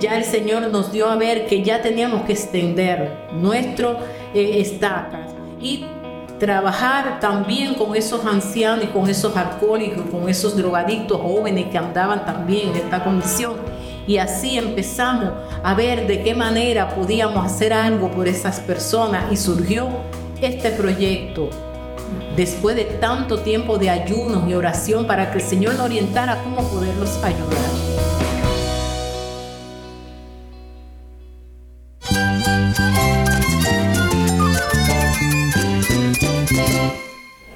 ya el Señor nos dio a ver que ya teníamos que extender nuestro eh, estacas y trabajar también con esos ancianos con esos alcohólicos, con esos drogadictos jóvenes que andaban también en esta condición. Y así empezamos a ver de qué manera podíamos hacer algo por esas personas y surgió este proyecto después de tanto tiempo de ayunos y oración para que el Señor nos orientara cómo poderlos ayudar.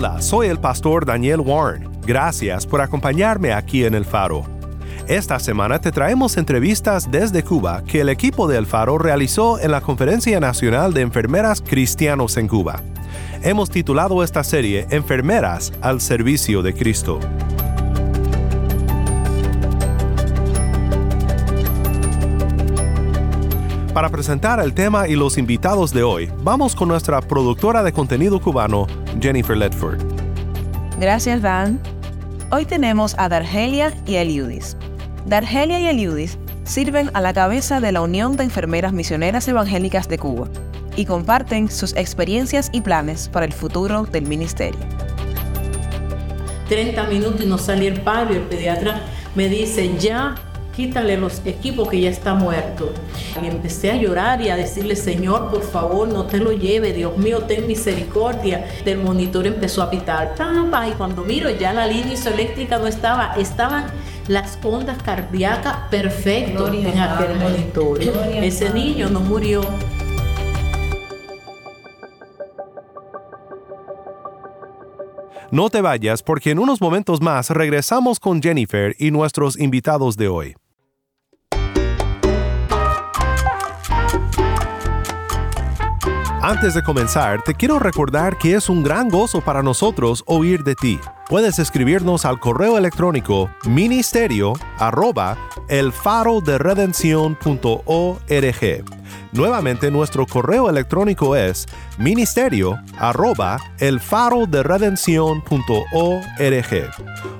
Hola, soy el pastor Daniel Warren. Gracias por acompañarme aquí en El Faro. Esta semana te traemos entrevistas desde Cuba que el equipo de El Faro realizó en la Conferencia Nacional de Enfermeras Cristianos en Cuba. Hemos titulado esta serie Enfermeras al Servicio de Cristo. Para presentar el tema y los invitados de hoy, vamos con nuestra productora de contenido cubano, Jennifer Ledford. Gracias, Dan. Hoy tenemos a Dargelia y Eliudis. Dargelia y Eliudis sirven a la cabeza de la Unión de Enfermeras Misioneras Evangélicas de Cuba y comparten sus experiencias y planes para el futuro del ministerio. 30 minutos y no salía el padre, el pediatra me dice, ya quítale los equipos que ya está muerto. Y empecé a llorar y a decirle, Señor, por favor, no te lo lleve, Dios mío, ten misericordia. Del monitor empezó a pitar, y cuando miro ya la línea isoeléctrica no estaba, estaban las ondas cardíacas perfectas en aquel monitor. Ese niño no murió. No te vayas porque en unos momentos más regresamos con Jennifer y nuestros invitados de hoy. Antes de comenzar, te quiero recordar que es un gran gozo para nosotros oír de ti. Puedes escribirnos al correo electrónico ministerio arroba el Nuevamente nuestro correo electrónico es ministerio arroba el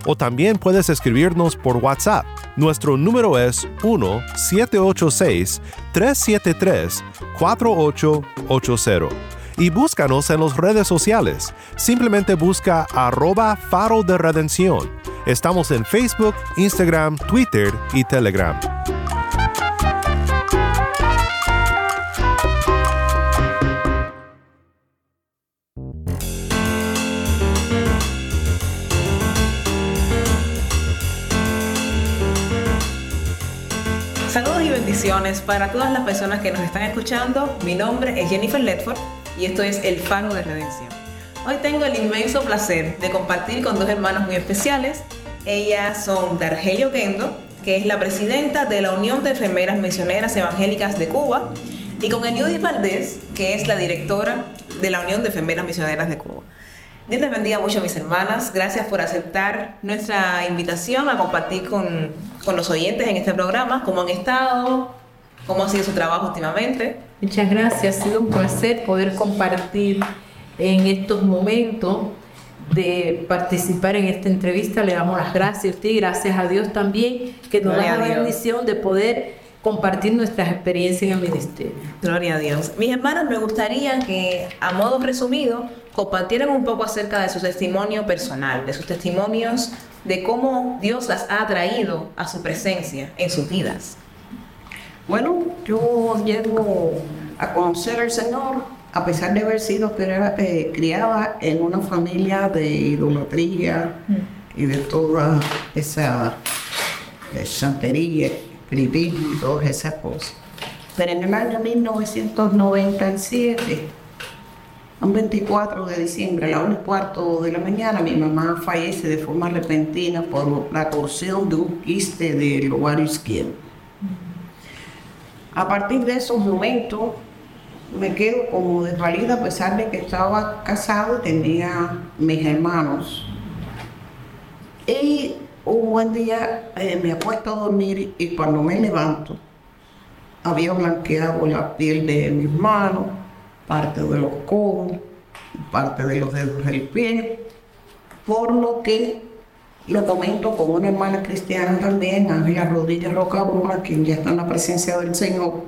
O también puedes escribirnos por WhatsApp. Nuestro número es 1-786-373-4880 y búscanos en las redes sociales. Simplemente busca arroba faro de redención. Estamos en Facebook, Instagram, Twitter y Telegram. Saludos y bendiciones para todas las personas que nos están escuchando. Mi nombre es Jennifer Ledford y esto es El Faro de Redención. Hoy tengo el inmenso placer de compartir con dos hermanos muy especiales. Ellas son Dargelio Kendo, que es la presidenta de la Unión de Enfermeras Misioneras Evangélicas de Cuba, y con Eliudis Valdés, que es la directora de la Unión de Enfermeras Misioneras de Cuba. Dios les bendiga mucho, mis hermanas. Gracias por aceptar nuestra invitación a compartir con, con los oyentes en este programa, cómo han estado, cómo ha sido su trabajo últimamente. Muchas gracias, ha sido un placer poder compartir en estos momentos de participar en esta entrevista. Le damos las gracias a y gracias a Dios también que nos da la bendición de poder compartir nuestras experiencias en el ministerio. Gloria a Dios. Mis hermanos, me gustaría que, a modo resumido, compartieran un poco acerca de su testimonio personal, de sus testimonios de cómo Dios las ha traído a su presencia en sus vidas. Bueno, yo llego a conocer al Señor a pesar de haber sido eh, criada en una familia de idolatría y de toda esa santería, espiritismo y todas esas cosas. Pero en el año 1997, un 24 de diciembre, a la 1 y cuarto de la mañana, mi mamá fallece de forma repentina por la torsión de un quiste del ovario izquierdo. A partir de esos momentos, me quedo como desvalida a pesar de que estaba casado y tenía mis hermanos. Y un buen día eh, me apuesto a dormir y cuando me levanto, había blanqueado la piel de mis manos, parte de los codos, parte de los dedos del pie, por lo que lo comento con una hermana cristiana también, Ángela Rodríguez Rocabruna, quien ya está en la presencia del Señor.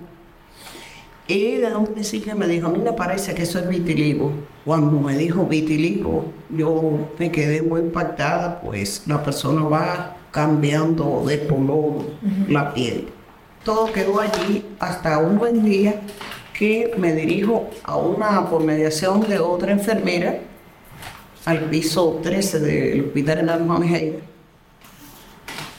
Y de un principio me dijo, a mí me parece que eso es vitiligo. Cuando me dijo vitiligo, yo me quedé muy impactada, pues la persona va cambiando de color la piel. Todo quedó allí hasta un buen día que me dirijo a una, por mediación de otra enfermera, al piso 13 del Hospital en Alma Mejía.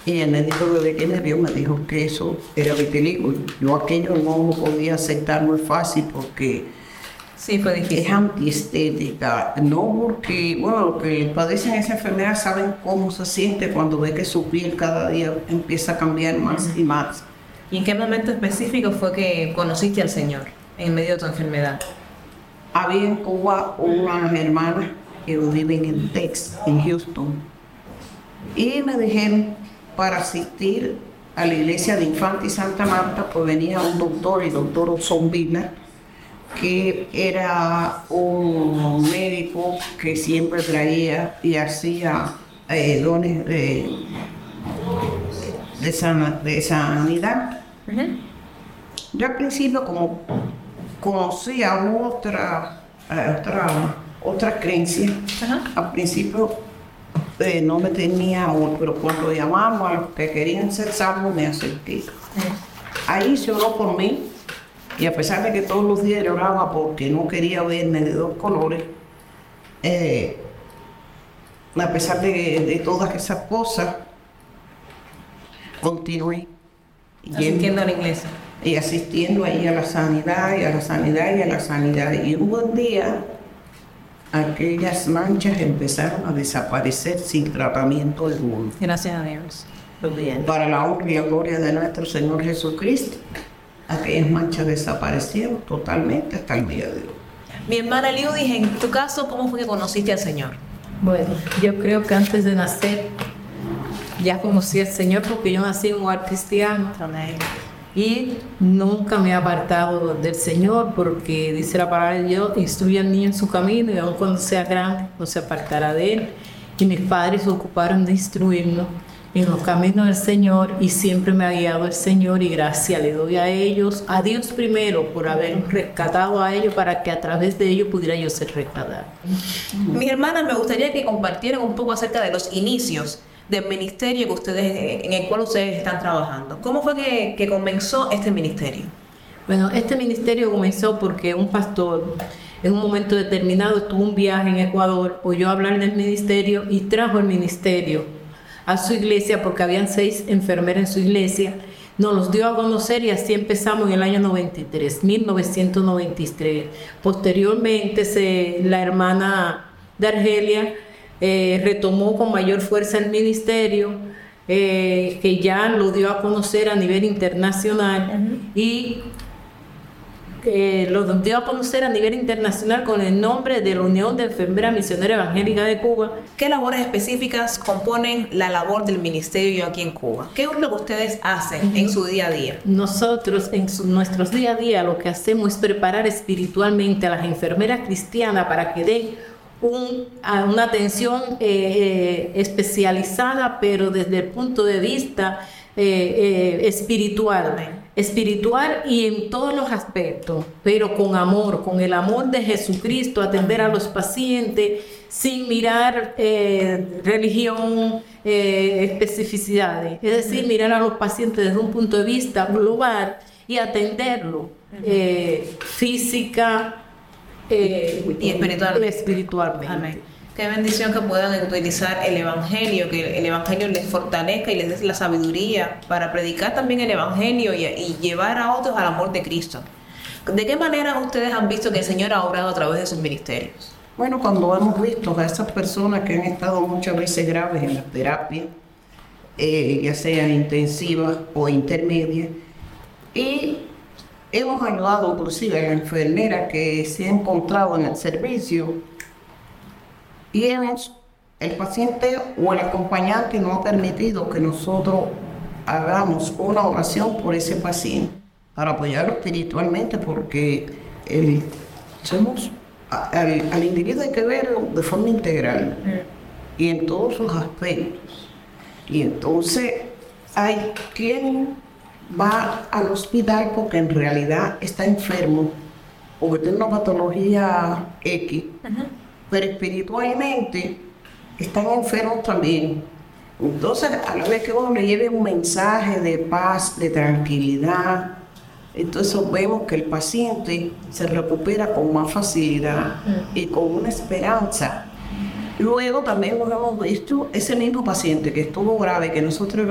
Y el médico de que me vio me dijo que eso era vitiligo. Yo aquello no lo podía aceptar muy fácil porque sí, fue difícil. es antiestética. No porque, bueno, los que padecen esa enfermedad saben cómo se siente cuando ve que su piel cada día empieza a cambiar más y más. ¿Y en qué momento específico fue que conociste al Señor en medio de tu enfermedad? Había en Cuba unas hermanas que viven en Texas, en Houston, y me dijeron para asistir a la iglesia de Infante y Santa Marta, pues venía un doctor, el doctor Oson Vila, que era un médico que siempre traía y hacía eh, dones de, de, de sanidad. Yo al principio como conocía otra, eh, otra, otra creencia, al principio eh, no me tenía amor, pero cuando llamamos a los que querían ser salvos me acerqué. Ahí se oró por mí y a pesar de que todos los días yo oraba porque no quería verme de dos colores, eh, a pesar de, de todas esas cosas, continué. Asistiendo a la iglesia. Y asistiendo ahí a la sanidad, y a la sanidad, y a la sanidad. Y un buen día, aquellas manchas empezaron a desaparecer sin tratamiento alguno. Gracias a Dios. Para la honra y la gloria de nuestro Señor Jesucristo, aquellas manchas desaparecieron totalmente hasta el día de hoy. Mi hermana Liudis, en tu caso, ¿cómo fue que conociste al Señor? Bueno, yo creo que antes de nacer ya conocí al Señor porque yo nací en un hogar cristiano y nunca me he apartado del Señor porque dice la palabra de Dios, instruye al niño en su camino y aun cuando sea grande no se apartará de él. Y mis padres se ocuparon de instruirnos en los caminos del Señor y siempre me ha guiado el Señor y gracias le doy a ellos, a Dios primero por haber rescatado a ellos para que a través de ellos pudiera yo ser rescatado. Mis hermanas, me gustaría que compartieran un poco acerca de los inicios del ministerio que ustedes, en el cual ustedes están trabajando. ¿Cómo fue que, comenzó este ministerio? Bueno, este ministerio comenzó porque un pastor en un momento determinado tuvo un viaje en Ecuador, oyó hablar del ministerio y trajo el ministerio a su iglesia porque habían seis enfermeras en su iglesia. Nos los dio a conocer y así empezamos en el año 93, 1993. Posteriormente se, la hermana de Argelia eh, retomó con mayor fuerza el ministerio, eh, que ya lo dio a conocer a nivel internacional y que lo dio a conocer a nivel internacional con el nombre de la Unión de Enfermeras Misioneras Evangélicas de Cuba. ¿Qué labores específicas componen la labor del ministerio aquí en Cuba? ¿Qué es lo que ustedes hacen en su día a día? Nosotros en su- nuestros día a día lo que hacemos es preparar espiritualmente a las enfermeras cristianas para que den un- una atención eh, eh, especializada, pero desde el punto de vista eh, eh, espiritual. Espiritual y en todos los aspectos, pero con amor, con el amor de Jesucristo, atender a los pacientes sin mirar eh, religión, eh, especificidades. Es decir, mirar a los pacientes desde un punto de vista global y atenderlo eh, física eh, Y espiritualmente. espiritualmente. Amén. Qué bendición que puedan utilizar el Evangelio, que el Evangelio les fortalezca y les dé la sabiduría para predicar también el Evangelio y, y llevar a otros al amor de Cristo. ¿De qué manera ustedes han visto que el Señor ha obrado a través de sus ministerios? Bueno, cuando hemos visto a esas personas que han estado muchas veces graves en la terapia, eh, ya sea intensiva o intermedia, y hemos ayudado inclusive a la enfermera que se ha encontrado en el servicio y hemos, el paciente o el acompañante no ha permitido que nosotros hagamos una oración por ese paciente para apoyarlo espiritualmente porque el, somos, al, al, individuo hay que verlo de forma integral y en todos sus aspectos. Y entonces hay quien va al hospital porque en realidad está enfermo o tiene una patología X, pero espiritualmente están enfermos también. Entonces, a la vez que uno le lleve un mensaje de paz, de tranquilidad, entonces vemos que el paciente se recupera con más facilidad y con una esperanza. Luego también hemos visto ese mismo paciente que estuvo grave, que nosotros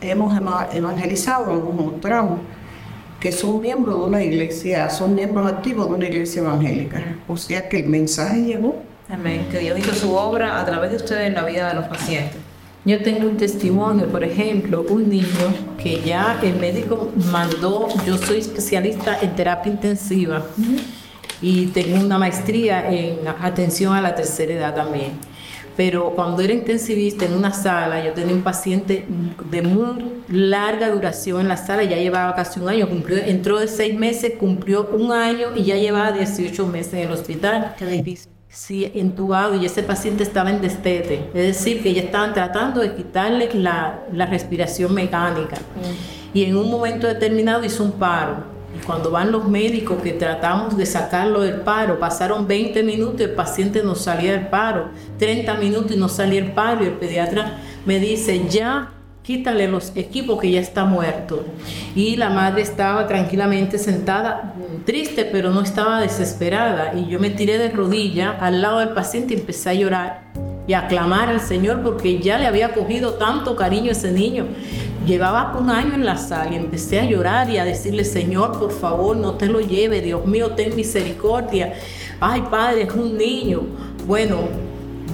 hemos evangelizado, nos mostramos que son miembros de una iglesia, son miembros activos de una iglesia evangélica. O sea que el mensaje llegó. Amén. Que Dios hizo su obra a través de ustedes en la vida de los pacientes. Yo tengo un testimonio, por ejemplo, un niño que ya el médico mandó, yo soy especialista en terapia intensiva y tengo una maestría en atención a la tercera edad también. Pero cuando era intensivista en una sala, yo tenía un paciente de muy larga duración en la sala, ya llevaba casi un año, cumplió, entró de seis meses, cumplió un año y ya llevaba 18 meses en el hospital. Qué difícil sí, entubado y ese paciente estaba en destete, es decir, que ya estaban tratando de quitarle la, la respiración mecánica. Y en un momento determinado hizo un paro. Cuando van los médicos que tratamos de sacarlo del paro, pasaron 20 minutos y el paciente no salía del paro, 30 minutos y no salía el paro y el pediatra me dice, ya quítale los equipos que ya está muerto. Y la madre estaba tranquilamente sentada, triste, pero no estaba desesperada. Y yo me tiré de rodilla al lado del paciente y empecé a llorar y a clamar al Señor porque ya le había cogido tanto cariño a ese niño. Llevaba un año en la sala y empecé a llorar y a decirle, Señor, por favor, no te lo lleve, Dios mío, ten misericordia. Ay, Padre, es un niño. Bueno,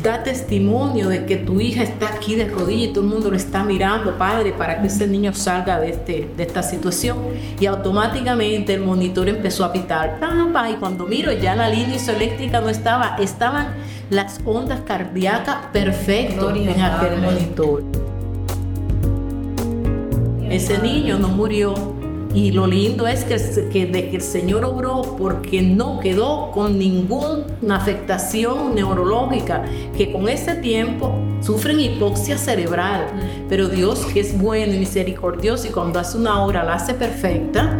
da testimonio de que tu hija está aquí de rodillas y todo el mundo lo está mirando, Padre, para que ese niño salga de, este, de esta situación. Y automáticamente el monitor empezó a pitar. Y cuando miro ya la línea isoeléctrica no estaba, estaban las ondas cardíacas perfectas en aquel monitor. Ese niño no murió y lo lindo es que, que, de que el Señor obró porque no quedó con ninguna afectación neurológica, que con ese tiempo sufren hipoxia cerebral. Pero Dios, que es bueno y misericordioso y cuando hace una obra la hace perfecta,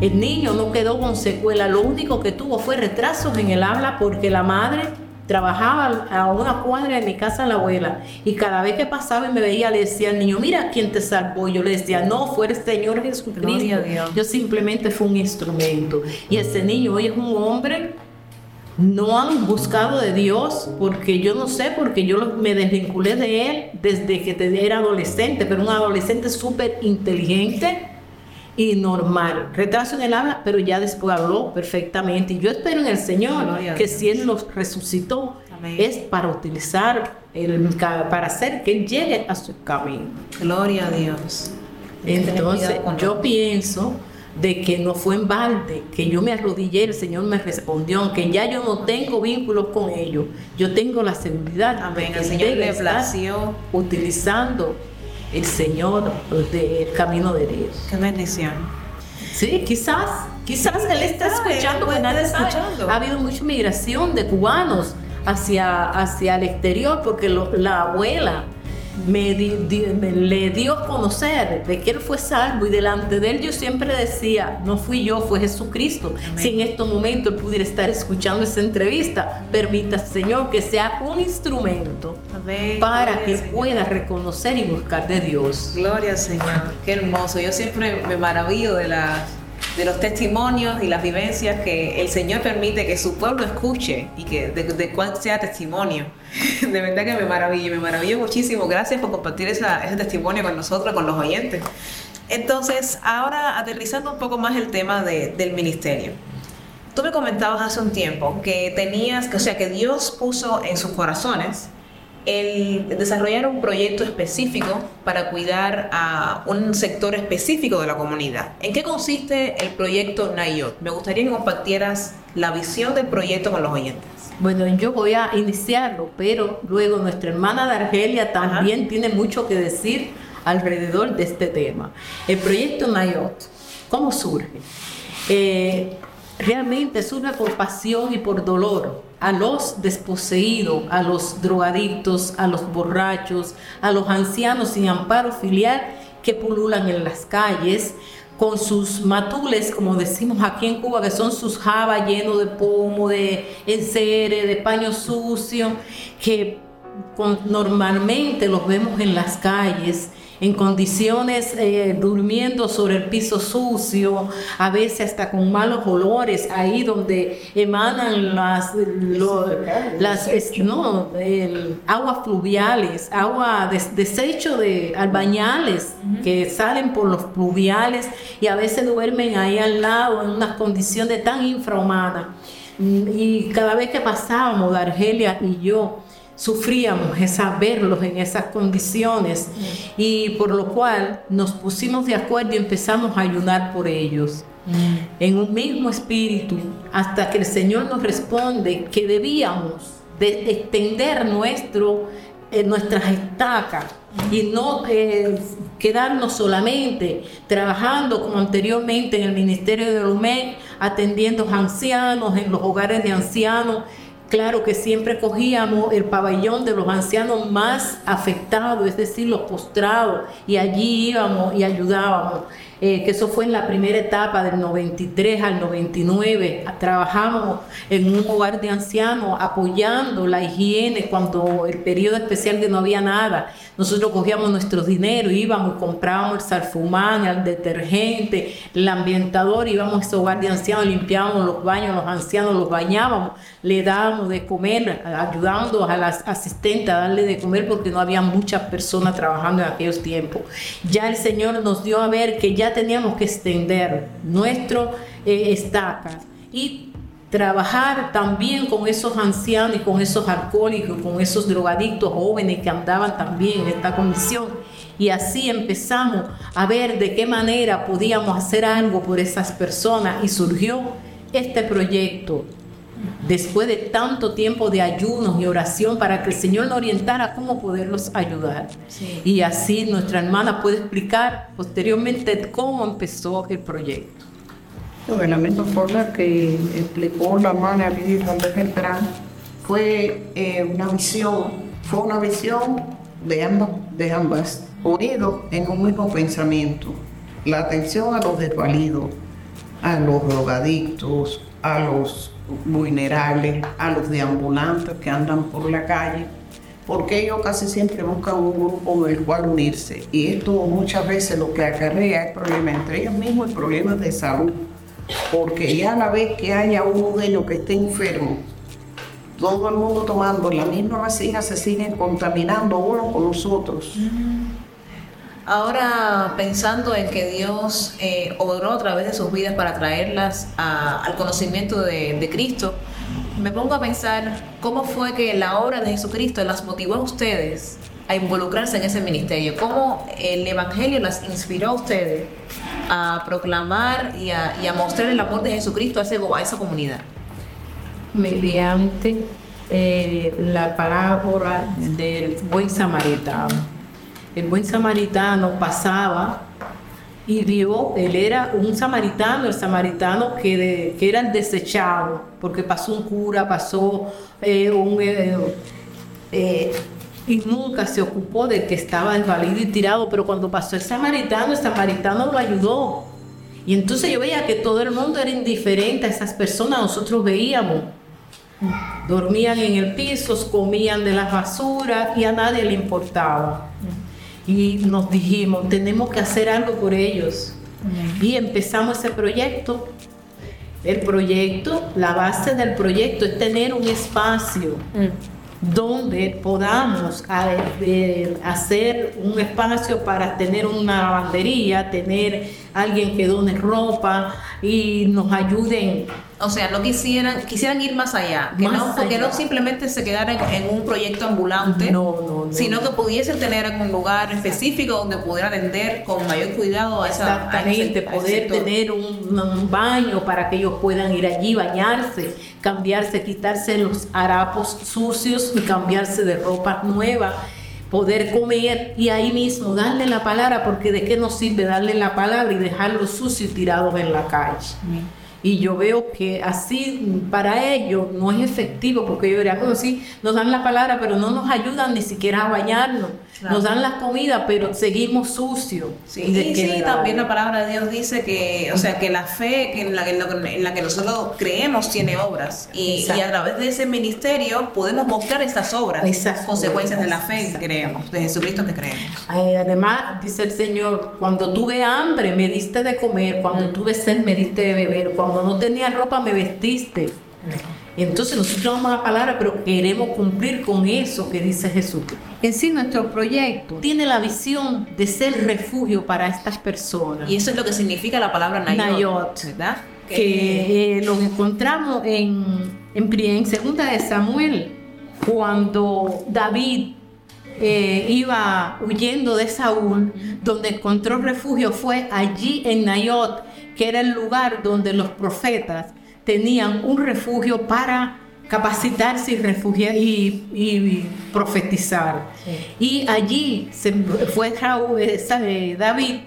el niño no quedó con secuela. Lo único que tuvo fue retrasos en el habla porque la madre trabajaba a una cuadra de mi casa la abuela y cada vez que pasaba y me veía le decía al niño, mira quién te salvó. Yo le decía, no, fue el Señor Jesucristo. Yo simplemente fui un instrumento. Y ese niño hoy es un hombre no han buscado de Dios, porque yo no sé, porque yo me desvinculé de Él desde que era adolescente, pero un adolescente súper inteligente, y normal. Retraso en el habla, pero ya después habló perfectamente. Y yo espero en el Señor que si Él los resucitó, es para utilizar, el, para hacer que Él llegue a su camino. Gloria a Dios. Entonces, yo pienso de que no fue en balde, que yo me arrodillé, el Señor me respondió, aunque ya yo no tengo vínculos con ellos, yo tengo la seguridad Amén. el Señor le plació utilizando el Señor del camino de Dios. Qué bendición. Sí, quizás, quizás Él está escuchando, pues nadie escuchando. Ha habido mucha migración de cubanos hacia, hacia el exterior porque la abuela me, le dio a conocer de que él fue salvo y delante de él yo siempre decía, no fui yo, fue Jesucristo. Si en estos momentos él pudiera estar escuchando esta entrevista, permita, Señor, que sea un instrumento para que pueda reconocer y buscar de Dios. Gloria al Señor, qué hermoso. Yo siempre me maravillo de las de los testimonios y las vivencias que el Señor permite que su pueblo escuche y que de, de cuál sea testimonio. De verdad que me maravillo, me maravillo muchísimo. Gracias por compartir esa, ese testimonio con nosotros, con los oyentes. Entonces, ahora aterrizando un poco más el tema de, del ministerio. Tú me comentabas hace un tiempo que tenías, o sea, que Dios puso en sus corazones el desarrollar un proyecto específico para cuidar a un sector específico de la comunidad. ¿En qué consiste el proyecto Nayot? Me gustaría que compartieras la visión del proyecto con los oyentes. Bueno, yo voy a iniciarlo, pero luego nuestra hermana de Argelia también tiene mucho que decir alrededor de este tema. El proyecto Nayot, ¿cómo surge? Eh, realmente surge por pasión y por dolor a los desposeídos, a los drogadictos, a los borrachos, a los ancianos sin amparo filial que pululan en las calles con sus matules, como decimos aquí en Cuba, que son sus jabas llenos de pomo, de encere, de paño sucio, que normalmente los vemos en las calles en condiciones eh, durmiendo sobre el piso sucio, a veces hasta con malos olores, ahí donde emanan las, las no, el, aguas fluviales, agua de, desecho de albañales que salen por los fluviales y a veces duermen ahí al lado en unas condiciones tan infrahumanas. Y cada vez que pasábamos, Argelia y yo, sufríamos esa verlos en esas condiciones y por lo cual nos pusimos de acuerdo y empezamos a ayudar por ellos. En un mismo espíritu hasta que el Señor nos responde que debíamos de extender nuestro eh, nuestras estacas y no eh, quedarnos solamente trabajando como anteriormente en el Ministerio de UME, atendiendo a ancianos en los hogares de ancianos Claro que siempre cogíamos el pabellón de los ancianos más afectados, es decir, los postrados, y allí íbamos y ayudábamos. Eh, que eso fue en la primera etapa del 93 al 99. Trabajamos en un hogar de ancianos apoyando la higiene cuando el periodo especial que no había nada. Nosotros cogíamos nuestro dinero, íbamos, comprábamos el salfumán, el detergente, el ambientador, íbamos a ese hogar de ancianos, limpiábamos los baños, los ancianos los bañábamos, le dábamos de comer, ayudando a las asistentes a darle de comer porque no había muchas personas trabajando en aquellos tiempos. Ya el Señor nos dio a ver que ya teníamos que extender nuestro eh, estacas y trabajar también con esos ancianos y con esos alcohólicos, con esos drogadictos jóvenes que andaban también en esta condición. Y así empezamos a ver de qué manera podíamos hacer algo por esas personas y surgió este proyecto después de tanto tiempo de ayunos y oración para que el Señor nos orientara cómo poderlos ayudar. Y así nuestra hermana puede explicar posteriormente cómo empezó el proyecto. De la misma forma que explicó la hermana Lidia Beltrán, fue eh, una visión, fue una visión de ambas, de ambas, unidos en un mismo pensamiento. La atención a los desvalidos, a los drogadictos, a los vulnerables, a los deambulantes que andan por la calle, porque ellos casi siempre buscan un grupo con el cual unirse. Y esto muchas veces lo que acarrea es problemas entre ellos mismos y problemas de salud. Porque ya a la vez que haya uno de ellos que esté enfermo, todo el mundo tomando la misma vasija se siguen contaminando uno con los otros. Ahora pensando en que Dios eh, obró a través de sus vidas para traerlas al conocimiento de, Cristo, me pongo a pensar cómo fue que la obra de Jesucristo las motivó a ustedes a involucrarse en ese ministerio, cómo el Evangelio las inspiró a ustedes a proclamar y a, mostrar el amor de Jesucristo a, a esa comunidad. Mediante eh, la parábola del buen samaritano el buen samaritano pasaba y vio, él era un samaritano, el samaritano que, era el desechado, porque pasó un cura, pasó eh, un... Eh, eh, y nunca se ocupó del que estaba desvalido y tirado, pero cuando pasó el samaritano, el samaritano lo ayudó. Y entonces yo veía que todo el mundo era indiferente a esas personas, nosotros veíamos. Dormían en el piso, comían de las basuras y a nadie le importaba y nos dijimos, tenemos que hacer algo por ellos. Y empezamos ese proyecto. El proyecto, la base del proyecto es tener un espacio donde podamos hacer un espacio para tener una lavandería, tener alguien que done ropa y nos ayuden o sea, no quisieran, quisieran ir más allá, que, no, porque no simplemente se quedaran en, un proyecto ambulante, sino que pudiesen tener un lugar específico donde pudieran atender con mayor cuidado a esa Exactamente, poder tener un, baño para que ellos puedan ir allí, bañarse, cambiarse, quitarse los harapos sucios y cambiarse de ropa nueva poder comer y ahí mismo darle la palabra, porque de qué nos sirve darle la palabra y dejarlos sucios tirados en la calle. Y yo veo que así para ellos no es efectivo, porque yo diría, bueno, sí, nos dan la palabra, pero no nos ayudan ni siquiera a bañarnos. Nos dan la comida, pero seguimos sucios. Sí, y, sí, también la palabra de Dios dice que, o sea, que la fe en la, en la que nosotros creemos tiene obras. Y, a través de ese ministerio podemos mostrar estas obras, esas consecuencias de la fe que creemos, de Jesucristo que creemos. además, dice el Señor, cuando tuve hambre me diste de comer, cuando mm. tuve sed me diste de beber, cuando no tenía ropa me vestiste. Entonces nosotros vamos a la palabra, pero queremos cumplir con eso que dice Jesús. En sí, nuestro proyecto tiene la visión de ser refugio para estas personas. Y eso es lo que significa la palabra Nayot, ¿verdad? Que eh, lo encontramos en, en, en segunda de Samuel, cuando David eh, iba huyendo de Saúl, donde encontró refugio fue allí en Nayot, que era el lugar donde los profetas tenían un refugio para capacitarse y refugiar y, profetizar. Y allí se fue David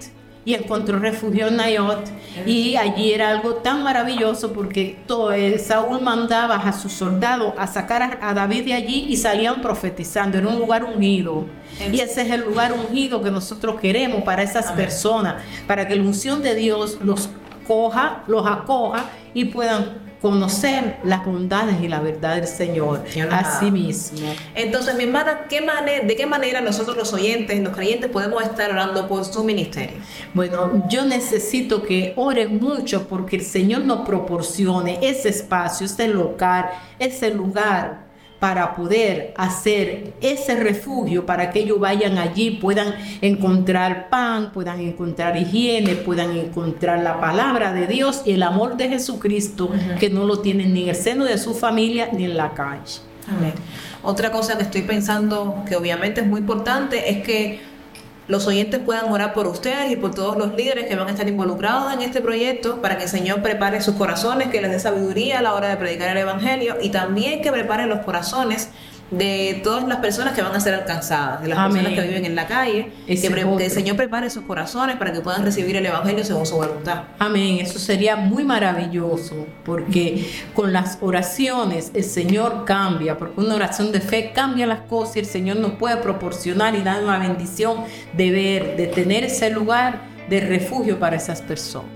y encontró refugio en Nayot y allí era algo tan maravilloso porque todo, eh, Saúl mandaba a sus soldados a sacar a, David de allí y salían profetizando, en un lugar ungido. Y ese es el lugar ungido que nosotros queremos para esas personas, para que la unción de Dios los coja, los acoja y puedan conocer las bondades y la verdad del Señor a sí mismo. Entonces, mi hermana, ¿qué manera, ¿de qué manera nosotros los oyentes, los creyentes, podemos estar orando por su ministerio? Bueno, yo necesito que oren mucho porque el Señor nos proporcione ese espacio, ese lugar, ese lugar para poder hacer ese refugio para que ellos vayan allí, puedan encontrar pan, puedan encontrar higiene, puedan encontrar la palabra de Dios y el amor de Jesucristo que no lo tienen ni en el seno de su familia ni en la calle. Amén. Otra cosa que estoy pensando que obviamente es muy importante es que los oyentes puedan orar por ustedes y por todos los líderes que van a estar involucrados en este proyecto para que el Señor prepare sus corazones, que les dé sabiduría a la hora de predicar el Evangelio y también que prepare los corazones de todas las personas que van a ser alcanzadas, de las personas que viven en la calle, que, el Señor prepare sus corazones para que puedan recibir el Evangelio según su voluntad. Amén, eso sería muy maravilloso, porque con las oraciones el Señor cambia, porque una oración de fe cambia las cosas y el Señor nos puede proporcionar y dar una bendición de ver, de tener ese lugar de refugio para esas personas.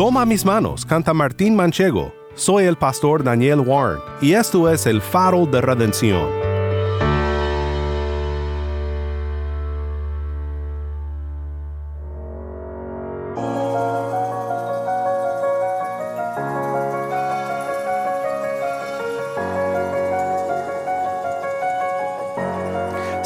Toma mis manos, canta Martín Manchego. Soy el pastor Daniel Warren y esto es el faro de redención.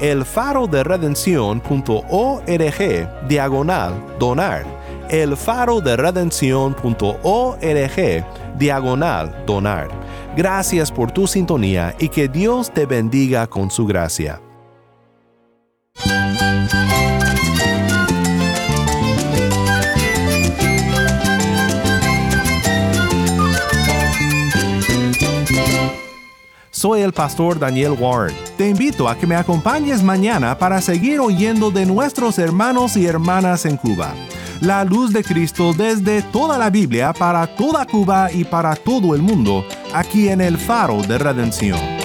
elfaroderedencion.org diagonal donar elfaroderedencion.org diagonal donar. Gracias por tu sintonía y que Dios te bendiga con su gracia. Soy el pastor Daniel Warren. Te invito a que me acompañes mañana para seguir oyendo de nuestros hermanos y hermanas en Cuba. La luz de Cristo desde toda la Biblia para toda Cuba y para todo el mundo, aquí en el faro de redención.